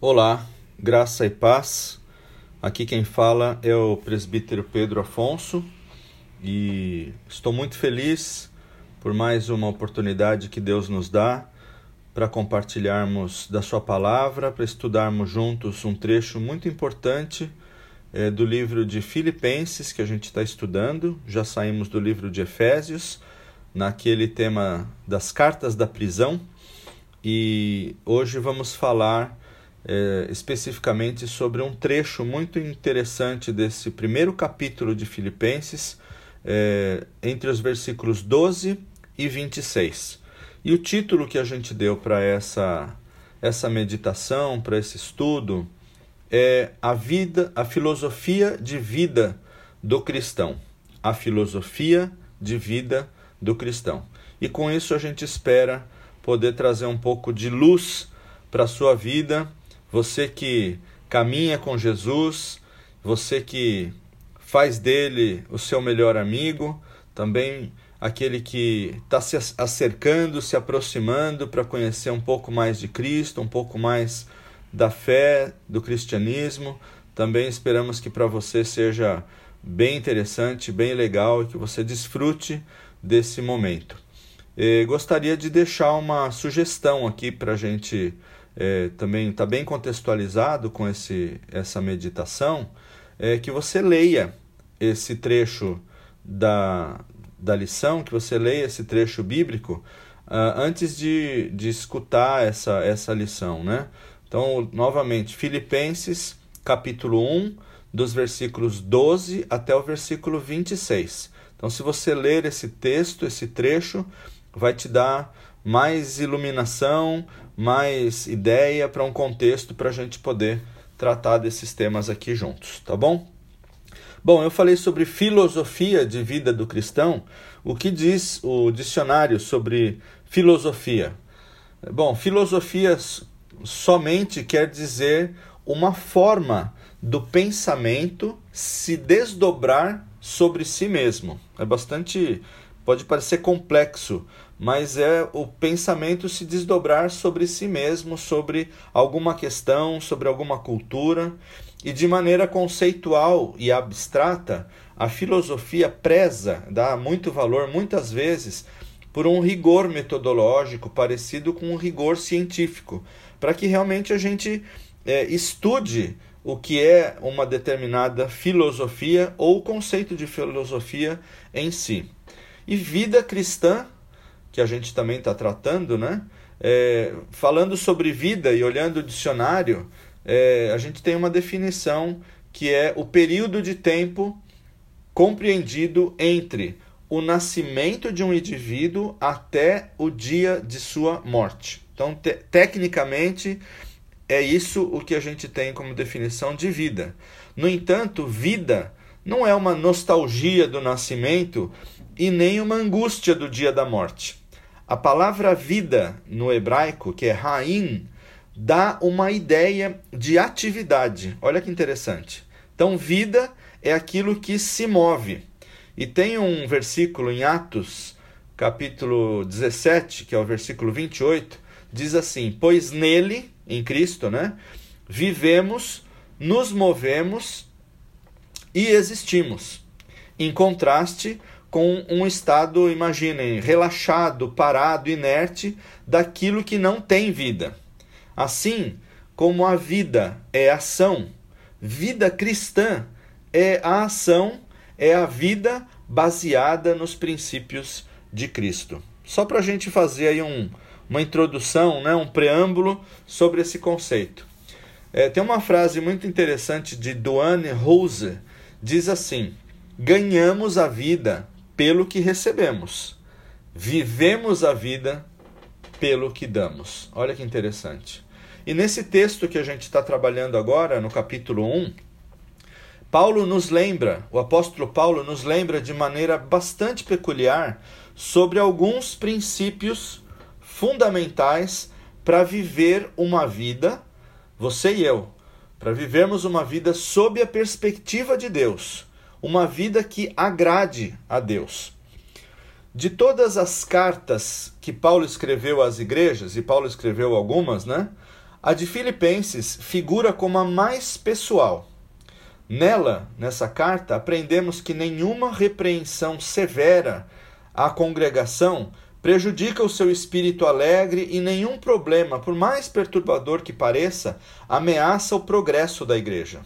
Olá, graça e paz. Aqui quem fala é o presbítero Pedro Afonso e estou muito feliz por mais uma oportunidade que Deus nos dá para compartilharmos da Sua palavra, para estudarmos juntos um trecho muito importante é, do livro de Filipenses que a gente está estudando. Já saímos do livro de Efésios, naquele tema das cartas da prisão, e hoje vamos falar é, especificamente sobre um trecho muito interessante desse primeiro capítulo de Filipenses, é, entre os versículos 12 e 26. E o título que a gente deu para essa, essa meditação, para esse estudo, é a vida, a filosofia de vida do cristão. A filosofia de vida do cristão. E com isso a gente espera poder trazer um pouco de luz para a sua vida você que caminha com Jesus, você que faz dele o seu melhor amigo, também aquele que está se acercando, se aproximando para conhecer um pouco mais de Cristo, um pouco mais da fé, do cristianismo. Também esperamos que para você seja bem interessante, bem legal e que você desfrute desse momento. E gostaria de deixar uma sugestão aqui para a gente é, também está bem contextualizado com esse, essa meditação, é que você leia esse trecho da, da lição, que você leia esse trecho bíblico uh, antes de, de escutar essa, essa lição. Né? Então, novamente, Filipenses, capítulo 1, dos versículos 12 até o versículo 26. Então, se você ler esse texto, esse trecho, vai te dar mais iluminação, mais ideia para um contexto para a gente poder tratar desses temas aqui juntos, tá bom? Bom, eu falei sobre filosofia de vida do cristão. O que diz o dicionário sobre filosofia? Bom, filosofia somente quer dizer uma forma do pensamento se desdobrar sobre si mesmo. É bastante. pode parecer complexo, mas é o pensamento se desdobrar sobre si mesmo, sobre alguma questão, sobre alguma cultura, e de maneira conceitual e abstrata, a filosofia preza, dá muito valor muitas vezes por um rigor metodológico parecido com um rigor científico, para que realmente a gente é, estude o que é uma determinada filosofia ou conceito de filosofia em si. E vida cristã que a gente também está tratando, né? É, falando sobre vida e olhando o dicionário, é, a gente tem uma definição que é o período de tempo compreendido entre o nascimento de um indivíduo até o dia de sua morte. Então, te tecnicamente, é isso o que a gente tem como definição de vida. No entanto, vida não é uma nostalgia do nascimento e nem uma angústia do dia da morte. A palavra vida no hebraico, que é Raim, dá uma ideia de atividade. Olha que interessante. Então, vida é aquilo que se move. E tem um versículo em Atos, capítulo 17, que é o versículo 28, diz assim: Pois nele, em Cristo, né, vivemos, nos movemos e existimos. Em contraste com um estado, imaginem, relaxado, parado, inerte daquilo que não tem vida. Assim como a vida é ação, vida cristã é a ação, é a vida baseada nos princípios de Cristo. Só para a gente fazer aí um, uma introdução, né, um preâmbulo sobre esse conceito. É, tem uma frase muito interessante de Duane Rose, diz assim: ganhamos a vida pelo que recebemos. Vivemos a vida pelo que damos. Olha que interessante. E nesse texto que a gente está trabalhando agora, no capítulo 1, Paulo nos lembra, o apóstolo Paulo nos lembra de maneira bastante peculiar sobre alguns princípios fundamentais para viver uma vida, você e eu, para vivermos uma vida sob a perspectiva de Deus uma vida que agrade a Deus. De todas as cartas que Paulo escreveu às igrejas, e Paulo escreveu algumas, né? A de Filipenses figura como a mais pessoal. Nela, nessa carta, aprendemos que nenhuma repreensão severa à congregação prejudica o seu espírito alegre e nenhum problema, por mais perturbador que pareça, ameaça o progresso da igreja.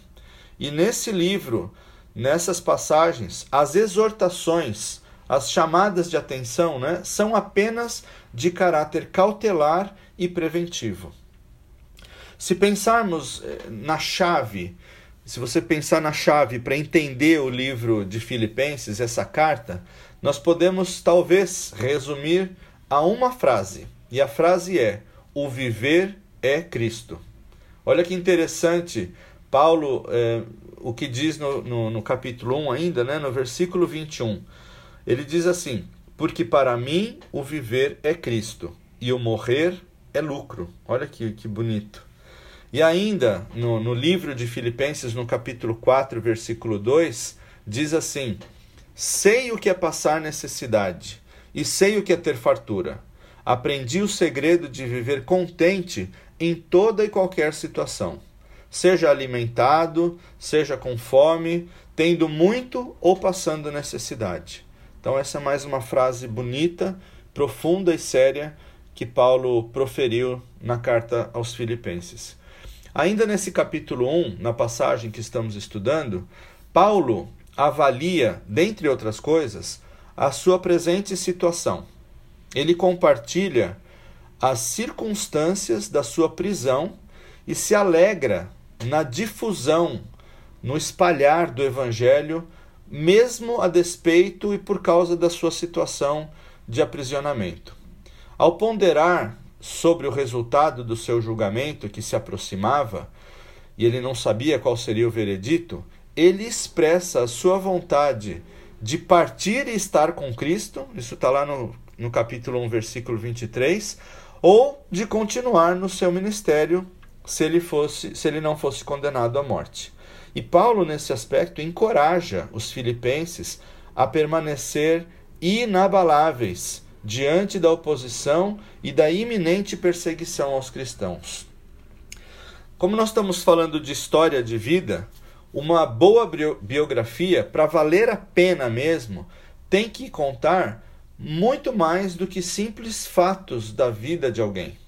E nesse livro, nessas passagens, as exortações, as chamadas de atenção, né, são apenas de caráter cautelar e preventivo. Se pensarmos eh, na chave, se você pensar na chave para entender o livro de Filipenses, essa carta, nós podemos talvez resumir a uma frase. E a frase é: O viver é Cristo. Olha que interessante, Paulo, eh, o que diz no, no, no, capítulo 1 ainda, né, no versículo 21. Ele diz assim: Porque para mim o viver é Cristo e o morrer é lucro. Olha que, que bonito. E ainda, no, no livro de Filipenses, no capítulo 4, versículo 2, diz assim: Sei o que é passar necessidade, e sei o que é ter fartura. Aprendi o segredo de viver contente em toda e qualquer situação, seja alimentado, seja com fome, tendo muito ou passando necessidade. Então, essa é mais uma frase bonita, profunda e séria que Paulo proferiu na carta aos Filipenses. Ainda nesse capítulo 1, na passagem que estamos estudando, Paulo avalia, dentre outras coisas, a sua presente situação. Ele compartilha as circunstâncias da sua prisão e se alegra na difusão, no espalhar do evangelho, mesmo a despeito e por causa da sua situação de aprisionamento. Ao ponderar sobre o resultado do seu julgamento que se aproximava, e ele não sabia qual seria o veredito, ele expressa a sua vontade de partir e estar com Cristo, isso está lá no, no capítulo 1, versículo 23, ou de continuar no seu ministério se ele, fosse, se ele não fosse condenado à morte. E Paulo, nesse aspecto, encoraja os filipenses a permanecer inabaláveis diante da oposição e da iminente perseguição aos cristãos. Como nós estamos falando de história de vida, uma boa biografia, para valer a pena mesmo, tem que contar muito mais do que simples fatos da vida de alguém.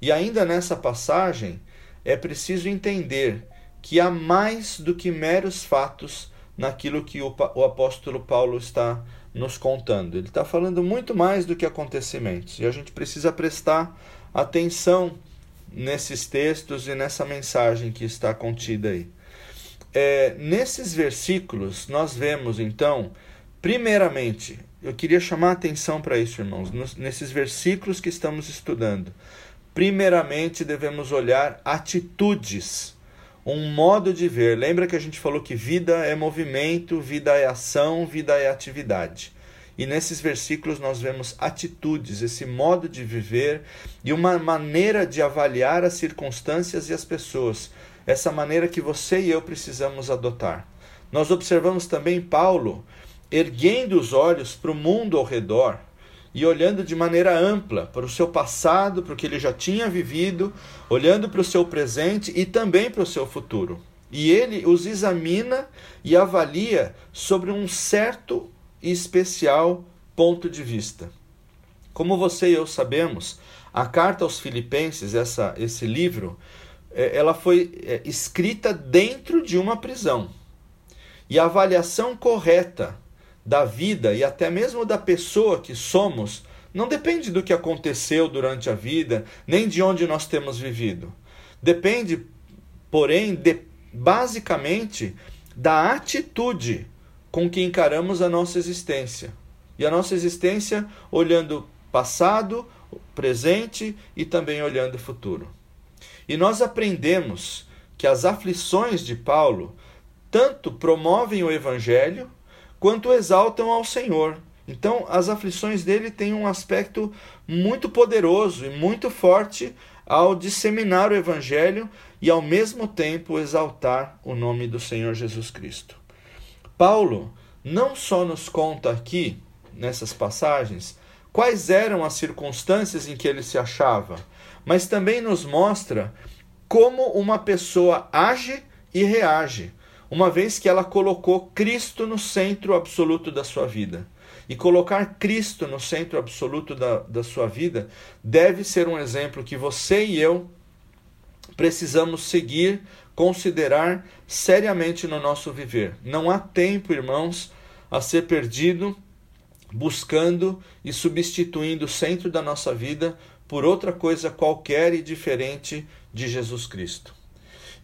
E ainda nessa passagem, é preciso entender que há mais do que meros fatos naquilo que o, o apóstolo Paulo está nos contando. Ele está falando muito mais do que acontecimentos e a gente precisa prestar atenção nesses textos e nessa mensagem que está contida aí. É, nesses versículos, nós vemos então, primeiramente, eu queria chamar a atenção para isso, irmãos, nos, nesses versículos que estamos estudando. Primeiramente, devemos olhar atitudes um modo de ver. Lembra que a gente falou que vida é movimento, vida é ação, vida é atividade. E nesses versículos nós vemos atitudes, esse modo de viver e uma maneira de avaliar as circunstâncias e as pessoas. Essa maneira que você e eu precisamos adotar. Nós observamos também Paulo erguendo os olhos para o mundo ao redor e olhando de maneira ampla para o seu passado, para o que ele já tinha vivido, olhando para o seu presente e também para o seu futuro. E ele os examina e avalia sobre um certo e especial ponto de vista. Como você e eu sabemos, a carta aos Filipenses, essa, esse livro, é, ela foi é, escrita dentro de uma prisão. E a avaliação correta da vida e até mesmo da pessoa que somos não depende do que aconteceu durante a vida, nem de onde nós temos vivido. Depende, porém, de, basicamente da atitude com que encaramos a nossa existência. E a nossa existência olhando passado, presente e também olhando o futuro. E nós aprendemos que as aflições de Paulo tanto promovem o evangelho quanto exaltam ao Senhor. Então, as aflições dele têm um aspecto muito poderoso e muito forte ao disseminar o evangelho e ao mesmo tempo exaltar o nome do Senhor Jesus Cristo. Paulo não só nos conta aqui, nessas passagens, quais eram as circunstâncias em que ele se achava, mas também nos mostra como uma pessoa age e reage, uma vez que ela colocou Cristo no centro absoluto da sua vida. E colocar Cristo no centro absoluto da, da sua vida deve ser um exemplo que você e eu precisamos seguir, considerar seriamente no nosso viver. Não há tempo, irmãos, a ser perdido buscando e substituindo o centro da nossa vida por outra coisa qualquer e diferente de Jesus Cristo.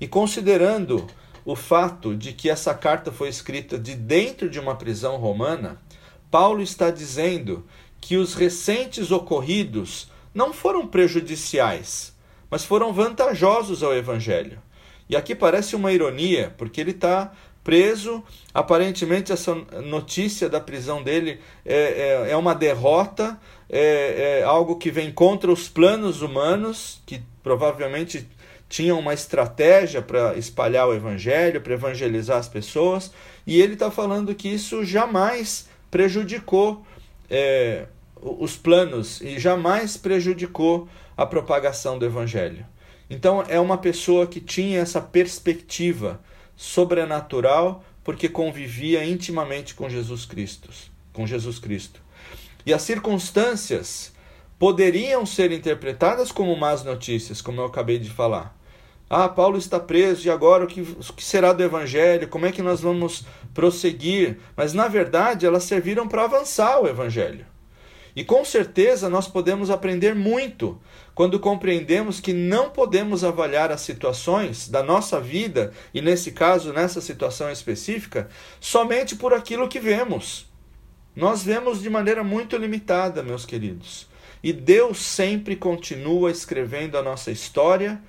E considerando o fato de que essa carta foi escrita de dentro de uma prisão romana, Paulo está dizendo que os recentes ocorridos não foram prejudiciais, mas foram vantajosos ao Evangelho. E aqui parece uma ironia, porque ele está preso. Aparentemente, essa notícia da prisão dele é, é, é uma derrota, é, é, algo que vem contra os planos humanos, que provavelmente tinham uma estratégia para espalhar o evangelho, para evangelizar as pessoas, e ele está falando que isso jamais prejudicou é, os planos e jamais prejudicou a propagação do evangelho. Então é uma pessoa que tinha essa perspectiva sobrenatural porque convivia intimamente com Jesus Cristo, com Jesus Cristo. E as circunstâncias poderiam ser interpretadas como más notícias, como eu acabei de falar. Ah, Paulo está preso e agora o que, o que será do evangelho? Como é que nós vamos prosseguir? Mas na verdade, elas serviram para avançar o evangelho. E com certeza nós podemos aprender muito quando compreendemos que não podemos avaliar as situações da nossa vida, e nesse caso, nessa situação específica, somente por aquilo que vemos. Nós vemos de maneira muito limitada, meus queridos. E Deus sempre continua escrevendo a nossa história,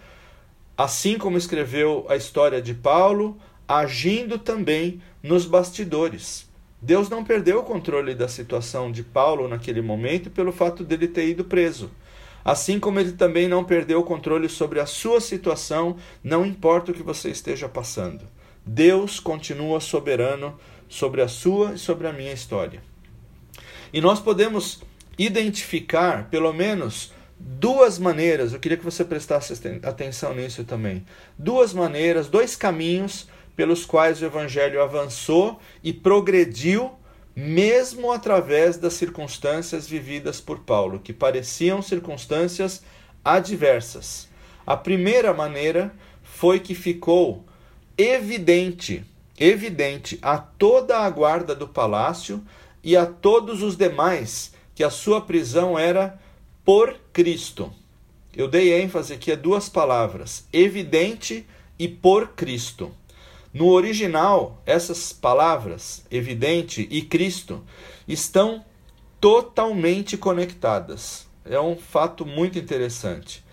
assim como escreveu a história de Paulo, agindo também nos bastidores. Deus não perdeu o controle da situação de Paulo naquele momento pelo fato dele ter ido preso. Assim como ele também não perdeu o controle sobre a sua situação, não importa o que você esteja passando. Deus continua soberano sobre a sua e sobre a minha história. E nós podemos identificar, pelo menos, duas maneiras, eu queria que você prestasse atenção nisso também. Duas maneiras, dois caminhos pelos quais o evangelho avançou e progrediu, mesmo através das circunstâncias vividas por Paulo, que pareciam circunstâncias adversas. A primeira maneira foi que ficou evidente, evidente a toda a guarda do palácio e a todos os demais que a sua prisão era por Cristo. Eu dei ênfase aqui a duas palavras: evidente e por Cristo. No original, essas palavras, evidente e Cristo, estão totalmente conectadas. É um fato muito interessante.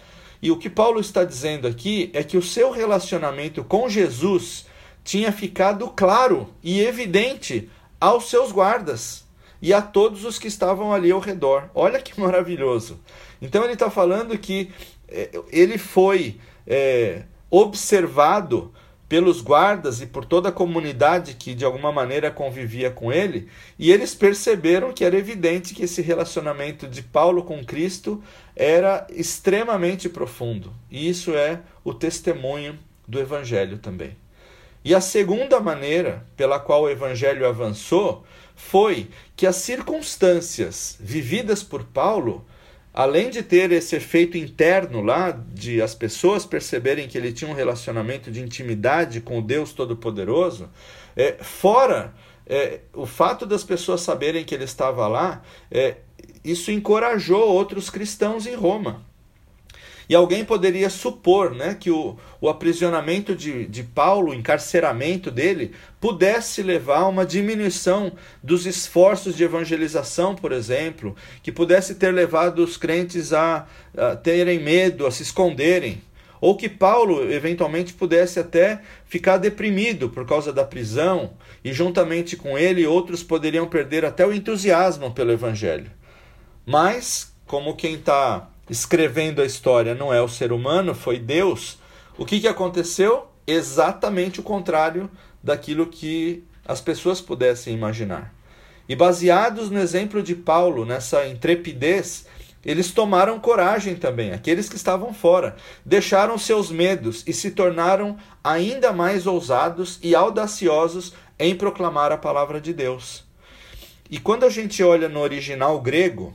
E o que Paulo está dizendo aqui é que o seu relacionamento com Jesus tinha ficado claro e evidente aos seus guardas e a todos os que estavam ali ao redor. Olha que maravilhoso. Então ele está falando que eh, ele foi é, observado pelos guardas e por toda a comunidade que de alguma maneira convivia com ele, e eles perceberam que era evidente que esse relacionamento de Paulo com Cristo era extremamente profundo. E isso é o testemunho do evangelho também. E a segunda maneira pela qual o evangelho avançou foi que as circunstâncias vividas por Paulo além de ter esse efeito interno lá, de as pessoas perceberem que ele tinha um relacionamento de intimidade com o Deus Todo-Poderoso, é, fora é, o fato das pessoas saberem que ele estava lá, é, isso encorajou outros cristãos em Roma. E alguém poderia supor né, que o, o aprisionamento de, de Paulo, o encarceramento dele, pudesse levar a uma diminuição dos esforços de evangelização, por exemplo, que pudesse ter levado os crentes a, a terem medo, a se esconderem. Ou que Paulo eventualmente pudesse até ficar deprimido por causa da prisão, e juntamente com ele outros poderiam perder até o entusiasmo pelo Evangelho. Mas, como quem está escrevendo a história não é o ser humano, foi Deus, o que, que aconteceu? Exatamente o contrário daquilo que as pessoas pudessem imaginar. E baseados no exemplo de Paulo, nessa intrepidez Eles tomaram coragem também, aqueles que estavam fora, deixaram seus medos e se tornaram ainda mais ousados e audaciosos em proclamar a palavra de Deus. E quando a gente olha no original grego,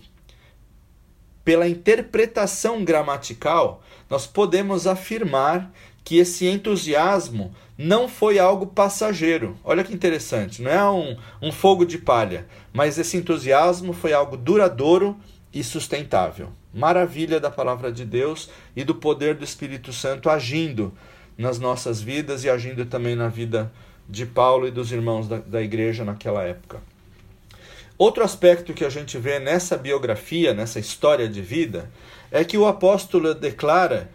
pela interpretação gramatical, nós podemos afirmar que esse entusiasmo não foi algo passageiro. Olha que interessante, não é um, um fogo de palha, mas esse entusiasmo foi algo duradouro e sustentável. Maravilha da palavra de Deus e do poder do Espírito Santo agindo nas nossas vidas e agindo também na vida de Paulo e dos irmãos da, da igreja naquela época. Outro aspecto que a gente vê nessa biografia, nessa história de vida, é que o apóstolo declara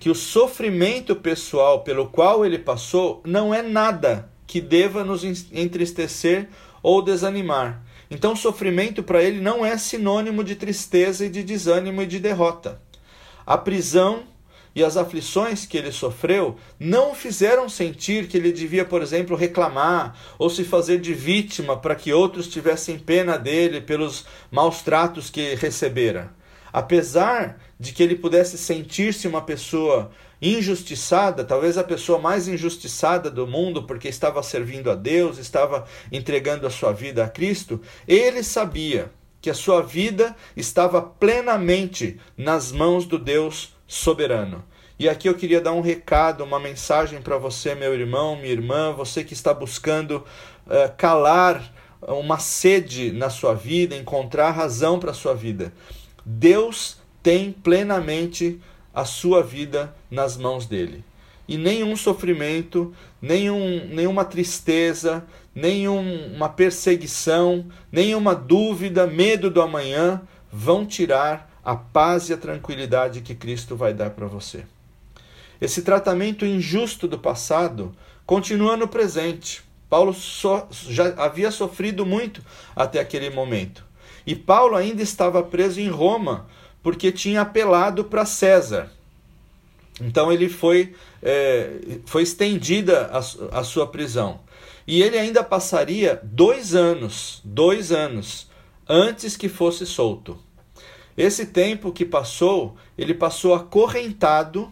que o sofrimento pessoal pelo qual ele passou não é nada que deva nos entristecer ou desanimar, então, sofrimento para ele não é sinônimo de tristeza e de desânimo e de derrota. A prisão e as aflições que ele sofreu não o fizeram sentir que ele devia, por exemplo, reclamar ou se fazer de vítima para que outros tivessem pena dele pelos maus tratos que recebera. Apesar de que ele pudesse sentir-se uma pessoa injustiçada, talvez a pessoa mais injustiçada do mundo, porque estava servindo a Deus, estava entregando a sua vida a Cristo, ele sabia que a sua vida estava plenamente nas mãos do Deus soberano. E aqui eu queria dar um recado, uma mensagem para você, meu irmão, minha irmã, você que está buscando uh, calar uma sede na sua vida, encontrar razão para a sua vida. Deus tem plenamente a sua vida nas mãos dele. E nenhum sofrimento, nenhum, nenhuma tristeza, nenhuma perseguição, nenhuma dúvida, medo do amanhã vão tirar a paz e a tranquilidade que Cristo vai dar para você. Esse tratamento injusto do passado continua no presente. Paulo so, já havia sofrido muito até aquele momento. E Paulo ainda estava preso em Roma porque tinha apelado para César. Então ele foi, é, foi estendida a, a sua prisão. E ele ainda passaria dois anos, dois anos, antes que fosse solto. Esse tempo que passou, ele passou acorrentado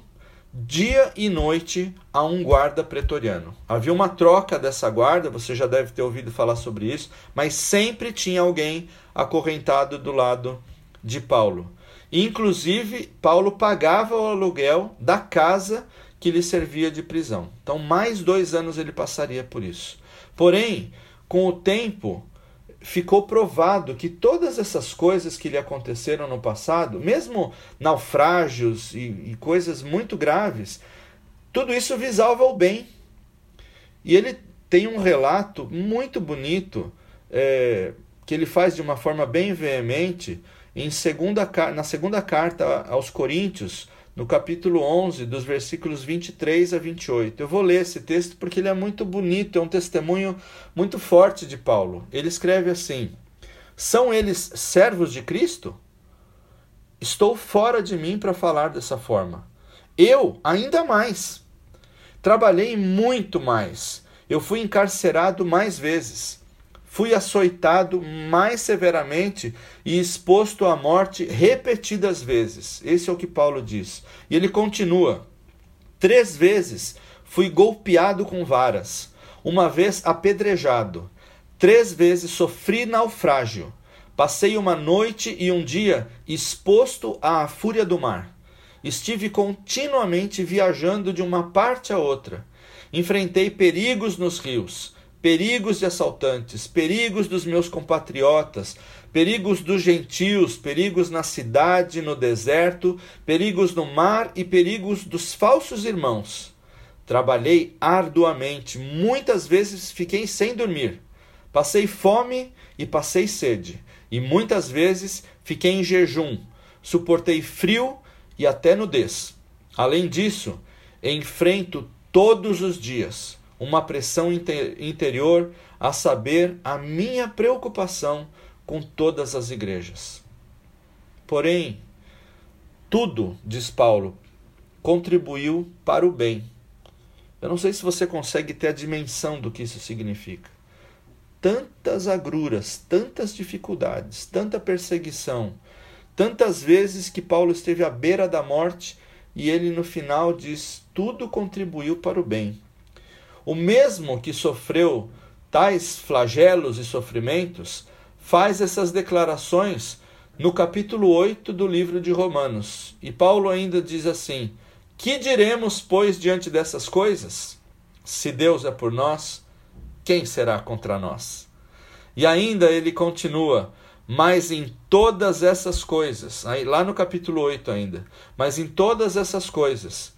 dia e noite a um guarda pretoriano. Havia uma troca dessa guarda, você já deve ter ouvido falar sobre isso, mas sempre tinha alguém acorrentado do lado de Paulo. Inclusive, Paulo pagava o aluguel da casa que lhe servia de prisão. Então, mais dois anos ele passaria por isso. Porém, com o tempo, ficou provado que todas essas coisas que lhe aconteceram no passado, mesmo naufrágios e, e coisas muito graves, tudo isso visava o bem. E ele tem um relato muito bonito é, que ele faz de uma forma bem veemente em segunda, na segunda carta aos Coríntios, no capítulo 11, dos versículos 23 a 28. Eu vou ler esse texto porque ele é muito bonito, é um testemunho muito forte de Paulo. Ele escreve assim: São eles servos de Cristo? Estou fora de mim para falar dessa forma. Eu, ainda mais. Trabalhei muito mais. Eu fui encarcerado mais vezes fui açoitado mais severamente e exposto à morte repetidas vezes. Esse é o que Paulo diz. E ele continua: Três vezes fui golpeado com varas, uma vez apedrejado, três vezes sofri naufrágio. Passei uma noite e um dia exposto à fúria do mar. Estive continuamente viajando de uma parte a outra. Enfrentei perigos nos rios perigos de assaltantes, perigos dos meus compatriotas, perigos dos gentios, perigos na cidade, no deserto, perigos no mar e perigos dos falsos irmãos. Trabalhei arduamente, muitas vezes fiquei sem dormir. Passei fome e passei sede, e muitas vezes fiquei em jejum. Suportei frio e até nudez. Além disso, enfrento todos os dias uma pressão inter interior, a saber, a minha preocupação com todas as igrejas. Porém, tudo, diz Paulo, contribuiu para o bem. Eu não sei se você consegue ter a dimensão do que isso significa. Tantas agruras, tantas dificuldades, tanta perseguição, tantas vezes que Paulo esteve à beira da morte e ele no final diz: tudo contribuiu para o bem. O mesmo que sofreu tais flagelos e sofrimentos faz essas declarações no capítulo 8 do livro de Romanos. E Paulo ainda diz assim: Que diremos, pois, diante dessas coisas? Se Deus é por nós, quem será contra nós? E ainda ele continua: Mas em todas essas coisas, aí, lá no capítulo 8 ainda, mas em todas essas coisas,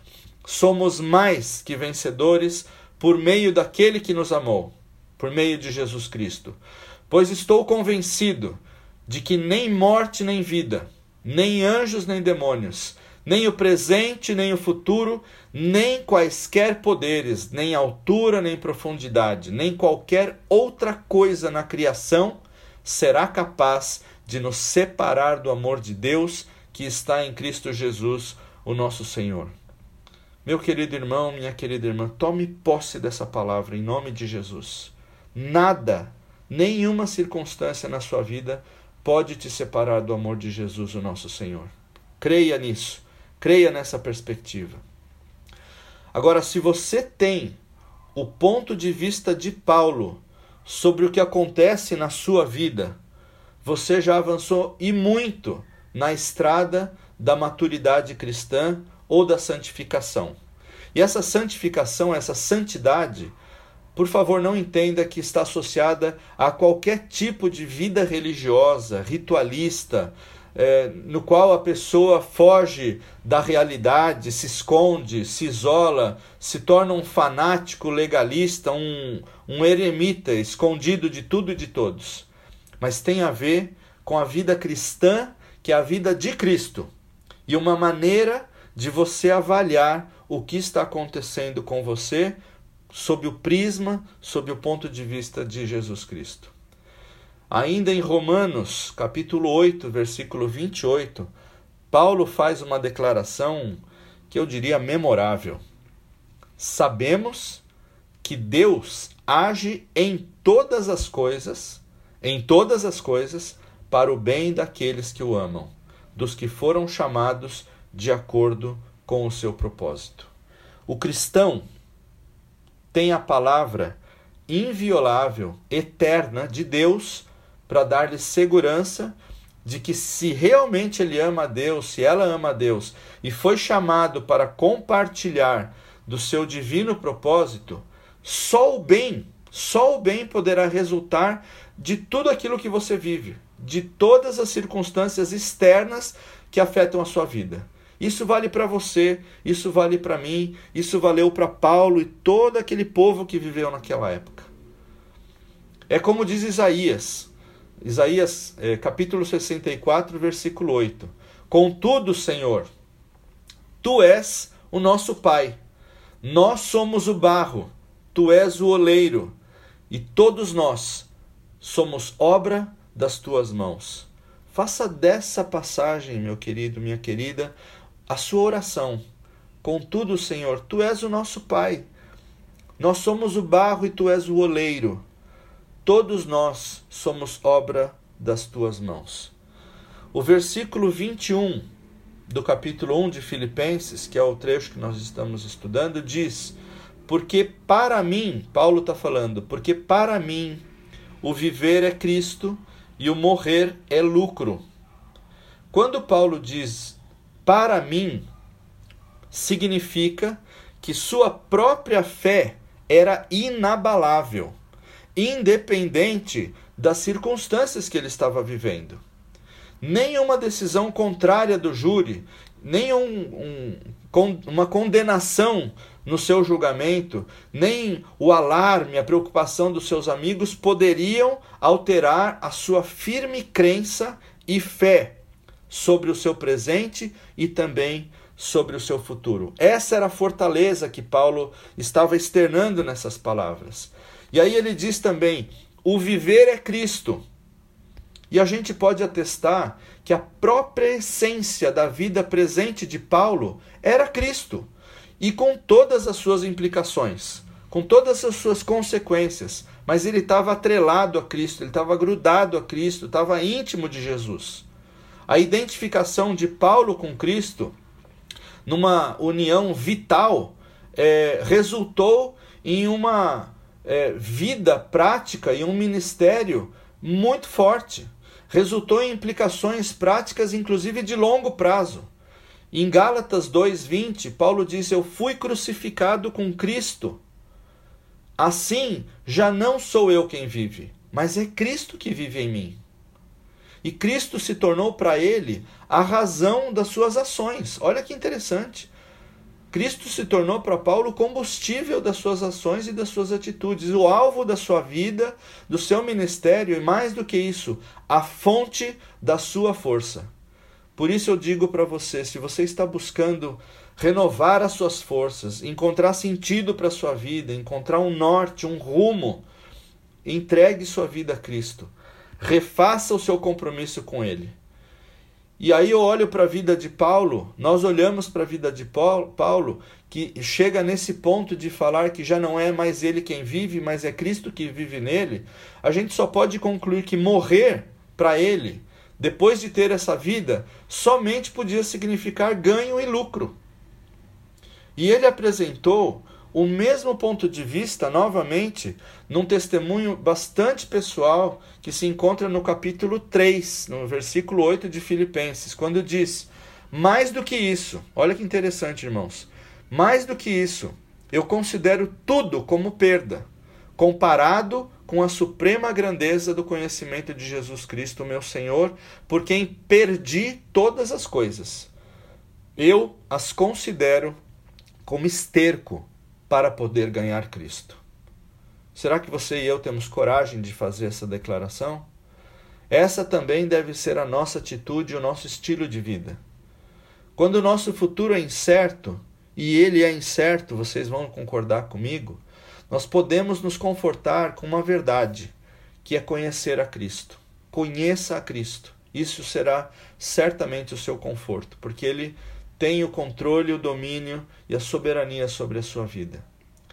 somos mais que vencedores por meio daquele que nos amou, por meio de Jesus Cristo. Pois estou convencido de que nem morte nem vida, nem anjos nem demônios, nem o presente nem o futuro, nem quaisquer poderes, nem altura nem profundidade, nem qualquer outra coisa na criação será capaz de nos separar do amor de Deus que está em Cristo Jesus, o nosso Senhor. Meu querido irmão, minha querida irmã, tome posse dessa palavra em nome de Jesus. Nada, nenhuma circunstância na sua vida pode te separar do amor de Jesus, o nosso Senhor. Creia nisso, creia nessa perspectiva. Agora, se você tem o ponto de vista de Paulo sobre o que acontece na sua vida, você já avançou e muito na estrada da maturidade cristã ou da santificação. E essa santificação, essa santidade, por favor, não entenda que está associada a qualquer tipo de vida religiosa, ritualista, é, no qual a pessoa foge da realidade, se esconde, se isola, se torna um fanático legalista, um, um eremita escondido de tudo e de todos. Mas tem a ver com a vida cristã, que é a vida de Cristo, e uma maneira de você avaliar o que está acontecendo com você sob o prisma, sob o ponto de vista de Jesus Cristo. Ainda em Romanos, capítulo 8, versículo 28, Paulo faz uma declaração que eu diria memorável. Sabemos que Deus age em todas as coisas, em todas as coisas, para o bem daqueles que o amam, dos que foram chamados de acordo com o seu propósito. O cristão tem a palavra inviolável, eterna de Deus para dar-lhe segurança de que se realmente ele ama a Deus, se ela ama a Deus e foi chamado para compartilhar do seu divino propósito, só o bem, só o bem poderá resultar de tudo aquilo que você vive, de todas as circunstâncias externas que afetam a sua vida. Isso vale para você, isso vale para mim, isso valeu para Paulo e todo aquele povo que viveu naquela época. É como diz Isaías, Isaías é, capítulo 64, versículo 8: Contudo, Senhor, tu és o nosso Pai, nós somos o barro, tu és o oleiro, e todos nós somos obra das tuas mãos. Faça dessa passagem, meu querido, minha querida, a sua oração. Contudo, Senhor, tu és o nosso Pai. Nós somos o barro e tu és o oleiro. Todos nós somos obra das tuas mãos. O versículo 21 do capítulo 1 de Filipenses, que é o trecho que nós estamos estudando, diz: Porque para mim, Paulo está falando, porque para mim o viver é Cristo e o morrer é lucro. Quando Paulo diz para mim, significa que sua própria fé era inabalável, independente das circunstâncias que ele estava vivendo. Nenhuma decisão contrária do júri, nem um, um, uma condenação no seu julgamento, nem o alarme, a preocupação dos seus amigos poderiam alterar a sua firme crença e fé sobre o seu presente e também sobre o seu futuro. Essa era a fortaleza que Paulo estava externando nessas palavras. E aí ele diz também: o viver é Cristo. E a gente pode atestar que a própria essência da vida presente de Paulo era Cristo, e com todas as suas implicações, com todas as suas consequências, mas ele estava atrelado a Cristo, ele estava grudado a Cristo, estava íntimo de Jesus. A identificação de Paulo com Cristo, numa união vital, é, resultou em uma é, vida prática e um ministério muito forte. Resultou em implicações práticas, inclusive de longo prazo. Em Gálatas 2:20, Paulo diz: "Eu fui crucificado com Cristo. Assim, já não sou eu quem vive, mas é Cristo que vive em mim." E Cristo se tornou para ele a razão das suas ações. Olha que interessante. Cristo se tornou para Paulo o combustível das suas ações e das suas atitudes, o alvo da sua vida, do seu ministério e, mais do que isso, a fonte da sua força. Por isso eu digo para você: se você está buscando renovar as suas forças, encontrar sentido para a sua vida, encontrar um norte, um rumo, entregue sua vida a Cristo. Refaça o seu compromisso com Ele. E aí eu olho para a vida de Paulo, nós olhamos para a vida de Paulo, que chega nesse ponto de falar que já não é mais ele quem vive, mas é Cristo que vive nele. A gente só pode concluir que morrer para ele, depois de ter essa vida, somente podia significar ganho e lucro. E ele apresentou o mesmo ponto de vista novamente num testemunho bastante pessoal que se encontra no capítulo 3, no versículo 8 de Filipenses, quando diz: Mais do que isso, olha que interessante, irmãos, mais do que isso, eu considero tudo como perda, comparado com a suprema grandeza do conhecimento de Jesus Cristo, meu Senhor, por quem perdi todas as coisas. Eu as considero como esterco para poder ganhar Cristo. Será que você e eu temos coragem de fazer essa declaração? Essa também deve ser a nossa atitude e o nosso estilo de vida. Quando o nosso futuro é incerto, e ele é incerto, vocês vão concordar comigo, nós podemos nos confortar com uma verdade, que é conhecer a Cristo. Conheça a Cristo. Isso será certamente o seu conforto, porque ele tem o controle, o domínio e a soberania sobre a sua vida.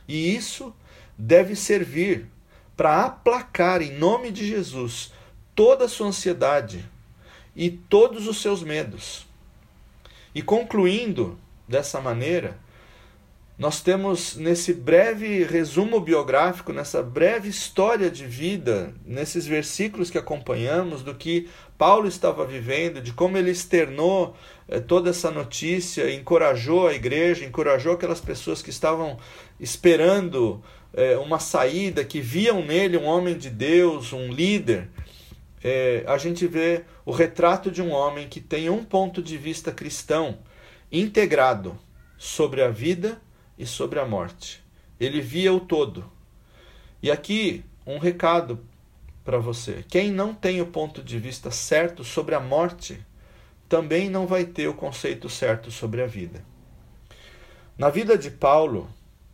E isso deve servir para aplacar, em nome de Jesus, toda a sua ansiedade e todos os seus medos. E concluindo dessa maneira, nós temos nesse breve resumo biográfico, nessa breve história de vida, nesses versículos que acompanhamos, do que Paulo estava vivendo, de como ele externou eh, toda essa notícia, encorajou a igreja, encorajou aquelas pessoas que estavam esperando eh, uma saída, que viam nele um homem de Deus, um líder. Eh, a gente vê o retrato de um homem que tem um ponto de vista cristão integrado sobre a vida e sobre a morte. Ele via o todo. E aqui um recado para você. Quem não tem o ponto de vista certo sobre a morte, também não vai ter o conceito certo sobre a vida. Na vida de Paulo,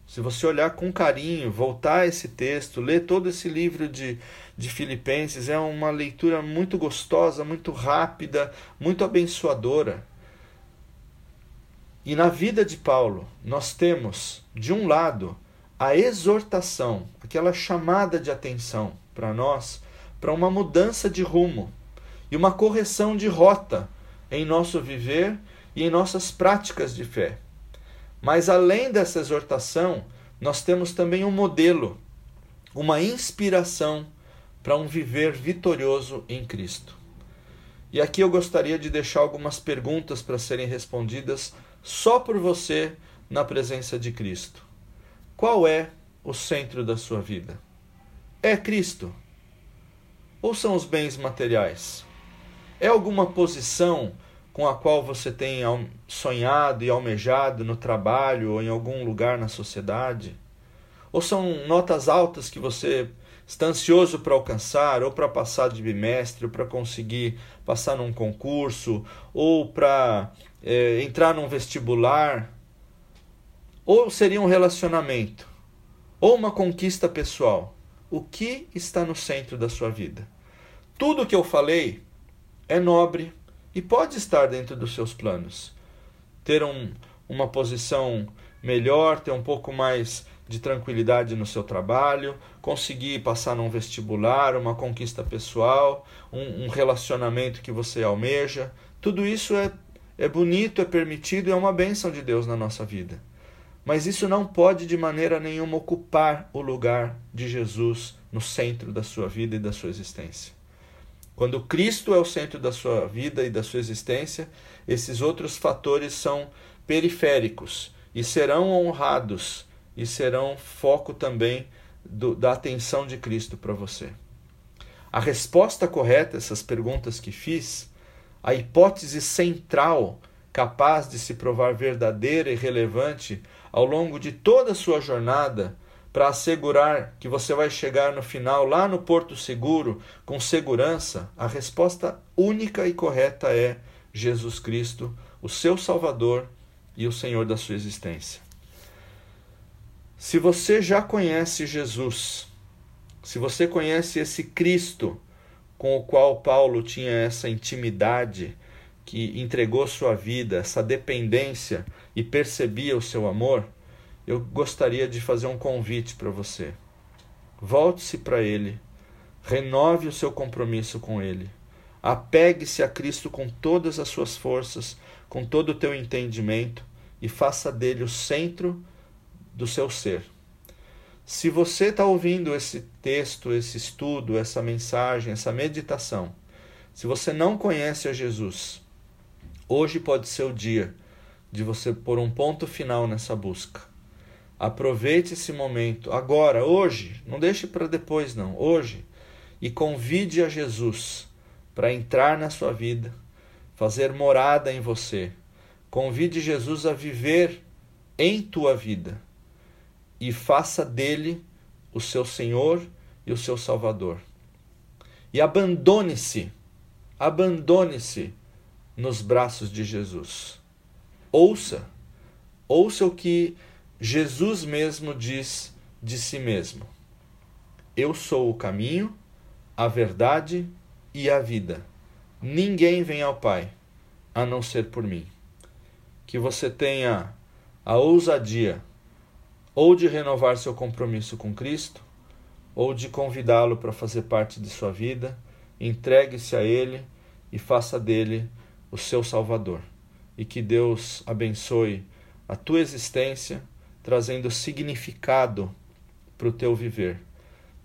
se você olhar com carinho, voltar esse texto, ler todo esse livro de, de Filipenses, é uma leitura muito gostosa, muito rápida, muito abençoadora. E na vida de Paulo, nós temos, de um lado, a exortação, aquela chamada de atenção para nós, para uma mudança de rumo e uma correção de rota em nosso viver e em nossas práticas de fé. Mas além dessa exortação, nós temos também um modelo, uma inspiração para um viver vitorioso em Cristo. E aqui eu gostaria de deixar algumas perguntas para serem respondidas só por você na presença de Cristo. Qual é o centro da sua vida? É Cristo? Ou são os bens materiais? É alguma posição com a qual você tem sonhado e almejado no trabalho ou em algum lugar na sociedade? Ou são notas altas que você está ansioso para alcançar, ou para passar de bimestre, ou para conseguir passar num concurso, ou para é, entrar num vestibular? Ou seria um relacionamento? Ou uma conquista pessoal? o que está no centro da sua vida. Tudo que eu falei é nobre e pode estar dentro dos seus planos. Ter um, uma posição melhor, ter um pouco mais de tranquilidade no seu trabalho, conseguir passar num vestibular, uma conquista pessoal, um, um relacionamento que você almeja, Tudo isso é, é bonito, é permitido e é uma bênção de Deus na nossa vida. Mas isso não pode de maneira nenhuma ocupar o lugar de Jesus no centro da sua vida e da sua existência. Quando Cristo é o centro da sua vida e da sua existência, esses outros fatores são periféricos e serão honrados e serão foco também do, da atenção de Cristo para você. A resposta correta a essas perguntas que fiz, a hipótese central capaz de se provar verdadeira e relevante ao longo de toda a sua jornada, para assegurar que você vai chegar no final lá no porto seguro com segurança, a resposta única e correta é Jesus Cristo, o seu Salvador e o Senhor da sua existência. Se você já conhece Jesus, se você conhece esse Cristo com o qual Paulo tinha essa intimidade, que entregou sua vida, essa dependência e percebia o seu amor, eu gostaria de fazer um convite para você. Volte-se para Ele, renove o seu compromisso com Ele, apegue-se a Cristo com todas as suas forças, com todo o teu entendimento e faça dele o centro do seu ser. Se você está ouvindo esse texto, esse estudo, essa mensagem, essa meditação, se você não conhece a Jesus, hoje pode ser o dia de você pôr um ponto final nessa busca. Aproveite esse momento agora, hoje, não deixe para depois não, hoje, e convide a Jesus para entrar na sua vida, fazer morada em você. Convide Jesus a viver em tua vida e faça dele o seu Senhor e o seu Salvador. E abandone-se, abandone-se nos braços de Jesus. Ouça, ouça o que Jesus mesmo diz de si mesmo: Eu sou o caminho, a verdade e a vida. Ninguém vem ao Pai a não ser por mim. Que você tenha a ousadia ou de renovar seu compromisso com Cristo, ou de convidá-lo para fazer parte de sua vida, entregue-se a Ele e faça dele o seu Salvador. E que Deus abençoe a tua existência, trazendo significado para o teu viver,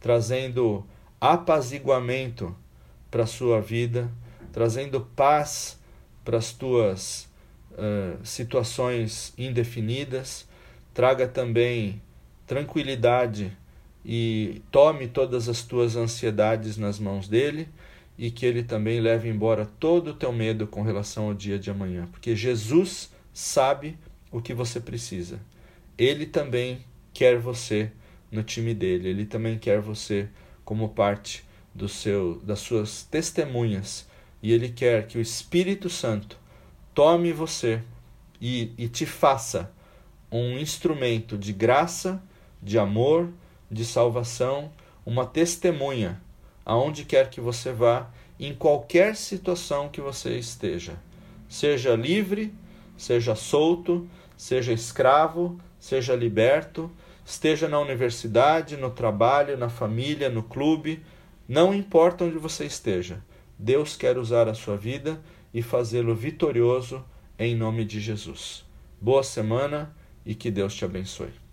trazendo apaziguamento para a sua vida, trazendo paz para as tuas uh, situações indefinidas traga também tranquilidade e tome todas as tuas ansiedades nas mãos dele e que ele também leve embora todo o teu medo com relação ao dia de amanhã, porque Jesus sabe o que você precisa. Ele também quer você no time dele, ele também quer você como parte do seu das suas testemunhas e ele quer que o Espírito Santo tome você e, e te faça um instrumento de graça, de amor, de salvação, uma testemunha aonde quer que você vá, em qualquer situação que você esteja. Seja livre, seja solto, seja escravo, seja liberto, esteja na universidade, no trabalho, na família, no clube, não importa onde você esteja. Deus quer usar a sua vida e fazê-lo vitorioso em nome de Jesus. Boa semana e que Deus te abençoe.